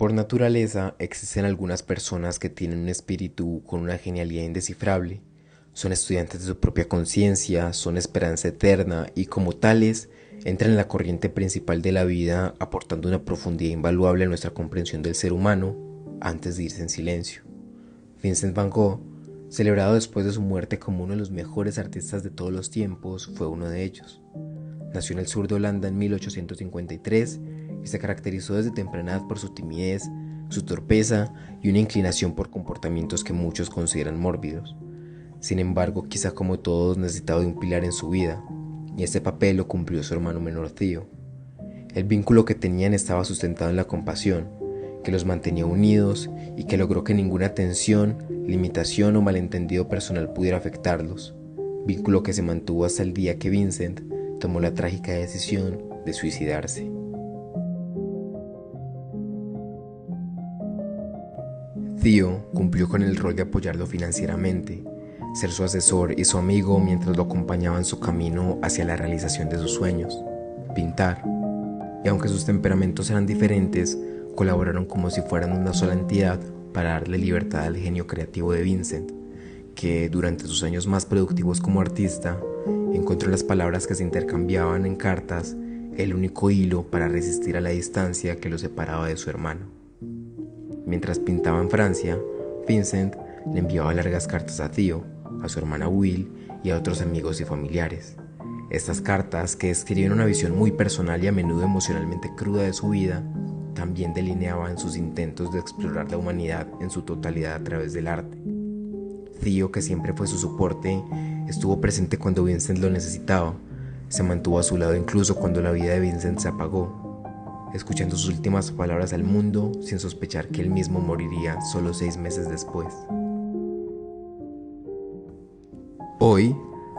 Por naturaleza, existen algunas personas que tienen un espíritu con una genialidad indescifrable. Son estudiantes de su propia conciencia, son esperanza eterna y como tales entran en la corriente principal de la vida aportando una profundidad invaluable a nuestra comprensión del ser humano antes de irse en silencio. Vincent Van Gogh, celebrado después de su muerte como uno de los mejores artistas de todos los tiempos, fue uno de ellos. Nació en el sur de Holanda en 1853 y se caracterizó desde temprana por su timidez, su torpeza y una inclinación por comportamientos que muchos consideran mórbidos. Sin embargo, quizá como todos necesitaba de un pilar en su vida, y este papel lo cumplió su hermano menor Tío. El vínculo que tenían estaba sustentado en la compasión, que los mantenía unidos y que logró que ninguna tensión, limitación o malentendido personal pudiera afectarlos, vínculo que se mantuvo hasta el día que Vincent tomó la trágica decisión de suicidarse. Theo cumplió con el rol de apoyarlo financieramente, ser su asesor y su amigo mientras lo acompañaba en su camino hacia la realización de sus sueños, pintar. Y aunque sus temperamentos eran diferentes, colaboraron como si fueran una sola entidad para darle libertad al genio creativo de Vincent, que durante sus años más productivos como artista encontró las palabras que se intercambiaban en cartas el único hilo para resistir a la distancia que lo separaba de su hermano. Mientras pintaba en Francia, Vincent le enviaba largas cartas a Theo, a su hermana Will y a otros amigos y familiares. Estas cartas, que describen una visión muy personal y a menudo emocionalmente cruda de su vida, también delineaban sus intentos de explorar la humanidad en su totalidad a través del arte. Theo, que siempre fue su soporte, estuvo presente cuando Vincent lo necesitaba, se mantuvo a su lado incluso cuando la vida de Vincent se apagó escuchando sus últimas palabras al mundo sin sospechar que él mismo moriría solo seis meses después. Hoy,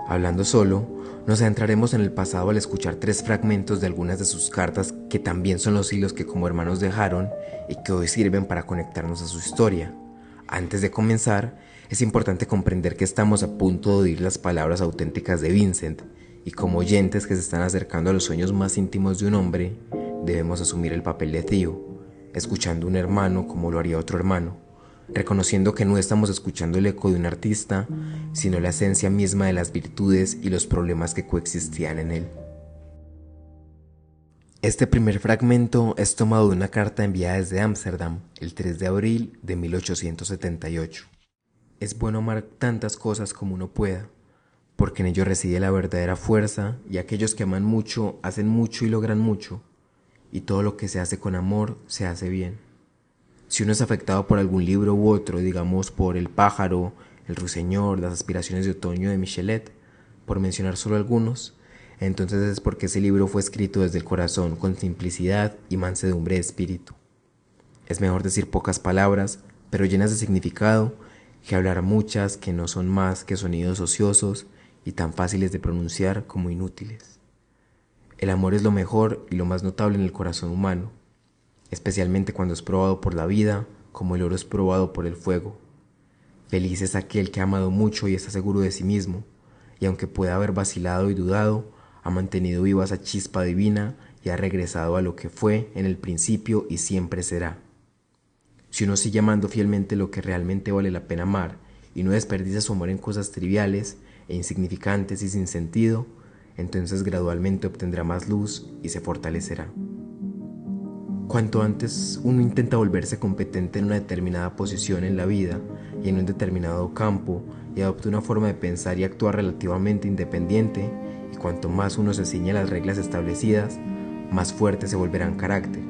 hablando solo, nos adentraremos en el pasado al escuchar tres fragmentos de algunas de sus cartas que también son los hilos que como hermanos dejaron y que hoy sirven para conectarnos a su historia. Antes de comenzar, es importante comprender que estamos a punto de oír las palabras auténticas de Vincent y como oyentes que se están acercando a los sueños más íntimos de un hombre, debemos asumir el papel de tío, escuchando un hermano como lo haría otro hermano, reconociendo que no estamos escuchando el eco de un artista, sino la esencia misma de las virtudes y los problemas que coexistían en él. Este primer fragmento es tomado de una carta enviada desde Ámsterdam el 3 de abril de 1878. Es bueno amar tantas cosas como uno pueda, porque en ello reside la verdadera fuerza y aquellos que aman mucho hacen mucho y logran mucho y todo lo que se hace con amor se hace bien. Si uno es afectado por algún libro u otro, digamos por El pájaro, El ruiseñor, Las aspiraciones de otoño de Michelet, por mencionar solo algunos, entonces es porque ese libro fue escrito desde el corazón con simplicidad y mansedumbre de espíritu. Es mejor decir pocas palabras, pero llenas de significado, que hablar muchas que no son más que sonidos ociosos y tan fáciles de pronunciar como inútiles. El amor es lo mejor y lo más notable en el corazón humano, especialmente cuando es probado por la vida, como el oro es probado por el fuego. Feliz es aquel que ha amado mucho y está seguro de sí mismo, y aunque pueda haber vacilado y dudado, ha mantenido viva esa chispa divina y ha regresado a lo que fue en el principio y siempre será. Si uno sigue amando fielmente lo que realmente vale la pena amar y no desperdicia su amor en cosas triviales e insignificantes y sin sentido, entonces gradualmente obtendrá más luz y se fortalecerá. Cuanto antes uno intenta volverse competente en una determinada posición en la vida y en un determinado campo y adopta una forma de pensar y actuar relativamente independiente, y cuanto más uno se ciñe a las reglas establecidas, más fuerte se volverá en carácter.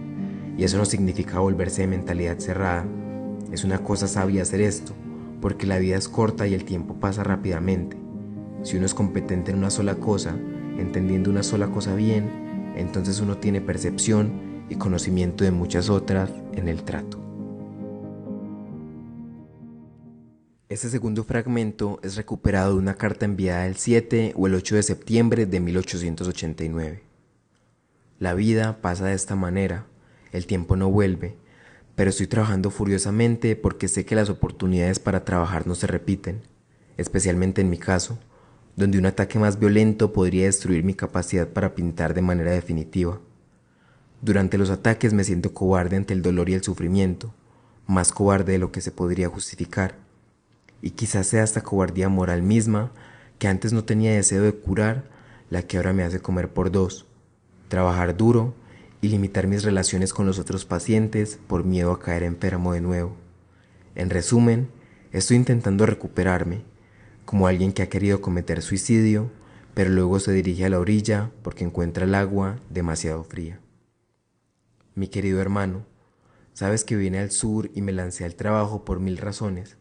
Y eso no significa volverse de mentalidad cerrada. Es una cosa sabia hacer esto, porque la vida es corta y el tiempo pasa rápidamente. Si uno es competente en una sola cosa, entendiendo una sola cosa bien, entonces uno tiene percepción y conocimiento de muchas otras en el trato. Este segundo fragmento es recuperado de una carta enviada el 7 o el 8 de septiembre de 1889. La vida pasa de esta manera, el tiempo no vuelve, pero estoy trabajando furiosamente porque sé que las oportunidades para trabajar no se repiten, especialmente en mi caso donde un ataque más violento podría destruir mi capacidad para pintar de manera definitiva. Durante los ataques me siento cobarde ante el dolor y el sufrimiento, más cobarde de lo que se podría justificar. Y quizás sea esta cobardía moral misma, que antes no tenía deseo de curar, la que ahora me hace comer por dos, trabajar duro y limitar mis relaciones con los otros pacientes por miedo a caer enfermo de nuevo. En resumen, estoy intentando recuperarme, como alguien que ha querido cometer suicidio, pero luego se dirige a la orilla porque encuentra el agua demasiado fría. Mi querido hermano, sabes que vine al sur y me lancé al trabajo por mil razones,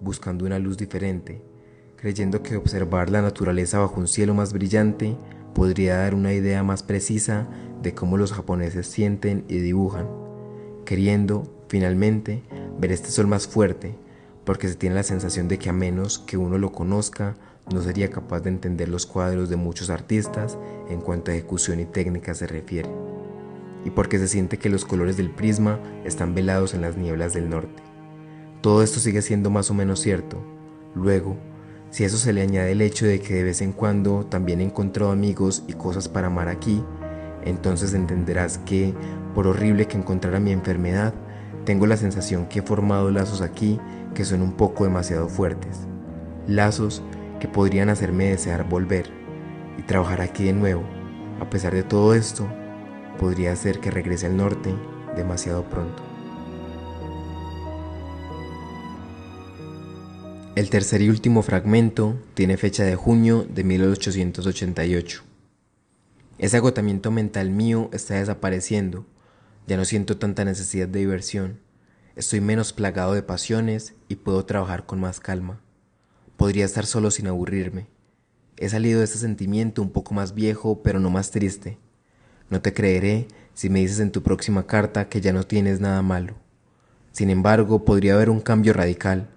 buscando una luz diferente, creyendo que observar la naturaleza bajo un cielo más brillante podría dar una idea más precisa de cómo los japoneses sienten y dibujan, queriendo, finalmente, ver este sol más fuerte, porque se tiene la sensación de que a menos que uno lo conozca, no sería capaz de entender los cuadros de muchos artistas en cuanto a ejecución y técnica se refiere, y porque se siente que los colores del prisma están velados en las nieblas del norte. Todo esto sigue siendo más o menos cierto. Luego, si a eso se le añade el hecho de que de vez en cuando también he encontrado amigos y cosas para amar aquí, entonces entenderás que, por horrible que encontrara mi enfermedad, tengo la sensación que he formado lazos aquí que son un poco demasiado fuertes. Lazos que podrían hacerme desear volver y trabajar aquí de nuevo. A pesar de todo esto, podría ser que regrese al norte demasiado pronto. El tercer y último fragmento tiene fecha de junio de 1888. Ese agotamiento mental mío está desapareciendo, ya no siento tanta necesidad de diversión, estoy menos plagado de pasiones y puedo trabajar con más calma. Podría estar solo sin aburrirme. He salido de ese sentimiento un poco más viejo, pero no más triste. No te creeré si me dices en tu próxima carta que ya no tienes nada malo. Sin embargo, podría haber un cambio radical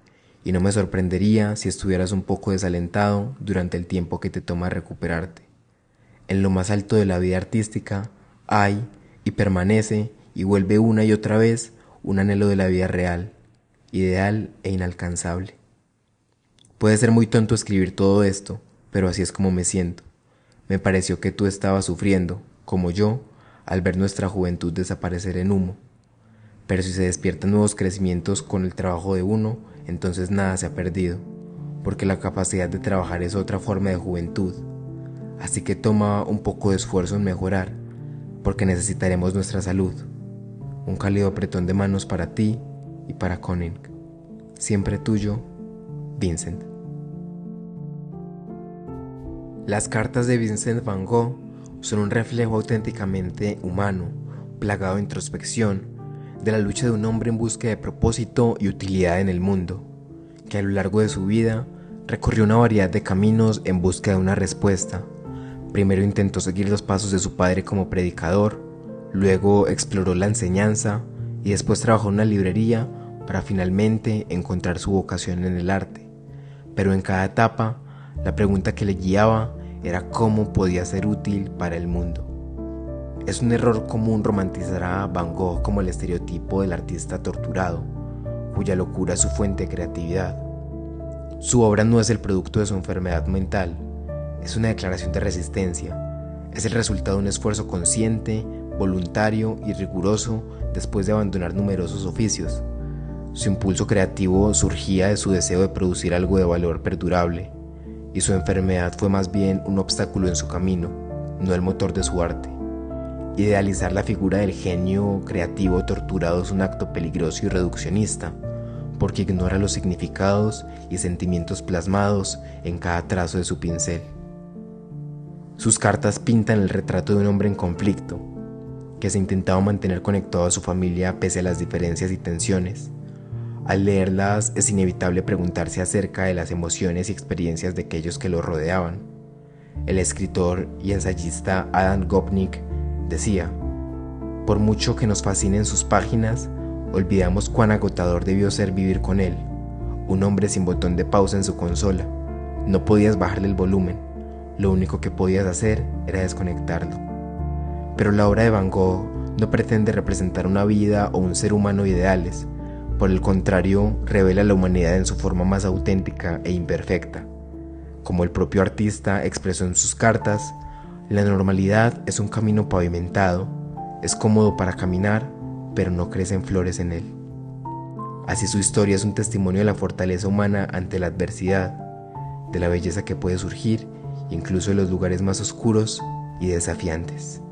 y no me sorprendería si estuvieras un poco desalentado durante el tiempo que te toma recuperarte. En lo más alto de la vida artística hay y permanece y vuelve una y otra vez un anhelo de la vida real, ideal e inalcanzable. Puede ser muy tonto escribir todo esto, pero así es como me siento. Me pareció que tú estabas sufriendo, como yo, al ver nuestra juventud desaparecer en humo. Pero si se despiertan nuevos crecimientos con el trabajo de uno, entonces nada se ha perdido, porque la capacidad de trabajar es otra forma de juventud. Así que toma un poco de esfuerzo en mejorar, porque necesitaremos nuestra salud. Un cálido apretón de manos para ti y para Conning. Siempre tuyo, Vincent. Las cartas de Vincent Van Gogh son un reflejo auténticamente humano, plagado de introspección, de la lucha de un hombre en busca de propósito y utilidad en el mundo, que a lo largo de su vida recorrió una variedad de caminos en busca de una respuesta. Primero intentó seguir los pasos de su padre como predicador, luego exploró la enseñanza y después trabajó en una librería para finalmente encontrar su vocación en el arte. Pero en cada etapa, la pregunta que le guiaba era cómo podía ser útil para el mundo. Es un error común romantizar a Van Gogh como el estereotipo del artista torturado, cuya locura es su fuente de creatividad. Su obra no es el producto de su enfermedad mental, es una declaración de resistencia, es el resultado de un esfuerzo consciente, voluntario y riguroso después de abandonar numerosos oficios. Su impulso creativo surgía de su deseo de producir algo de valor perdurable, y su enfermedad fue más bien un obstáculo en su camino, no el motor de su arte. Idealizar la figura del genio creativo torturado es un acto peligroso y reduccionista, porque ignora los significados y sentimientos plasmados en cada trazo de su pincel. Sus cartas pintan el retrato de un hombre en conflicto, que se intentaba mantener conectado a su familia pese a las diferencias y tensiones. Al leerlas es inevitable preguntarse acerca de las emociones y experiencias de aquellos que lo rodeaban. El escritor y ensayista Adam Gopnik decía, por mucho que nos fascinen sus páginas, olvidamos cuán agotador debió ser vivir con él, un hombre sin botón de pausa en su consola. No podías bajarle el volumen, lo único que podías hacer era desconectarlo. Pero la obra de Van Gogh no pretende representar una vida o un ser humano ideales, por el contrario, revela la humanidad en su forma más auténtica e imperfecta. Como el propio artista expresó en sus cartas, la normalidad es un camino pavimentado es cómodo para caminar, pero no crecen flores en él. Así su historia es un testimonio de la fortaleza humana ante la adversidad, de la belleza que puede surgir incluso en los lugares más oscuros y desafiantes.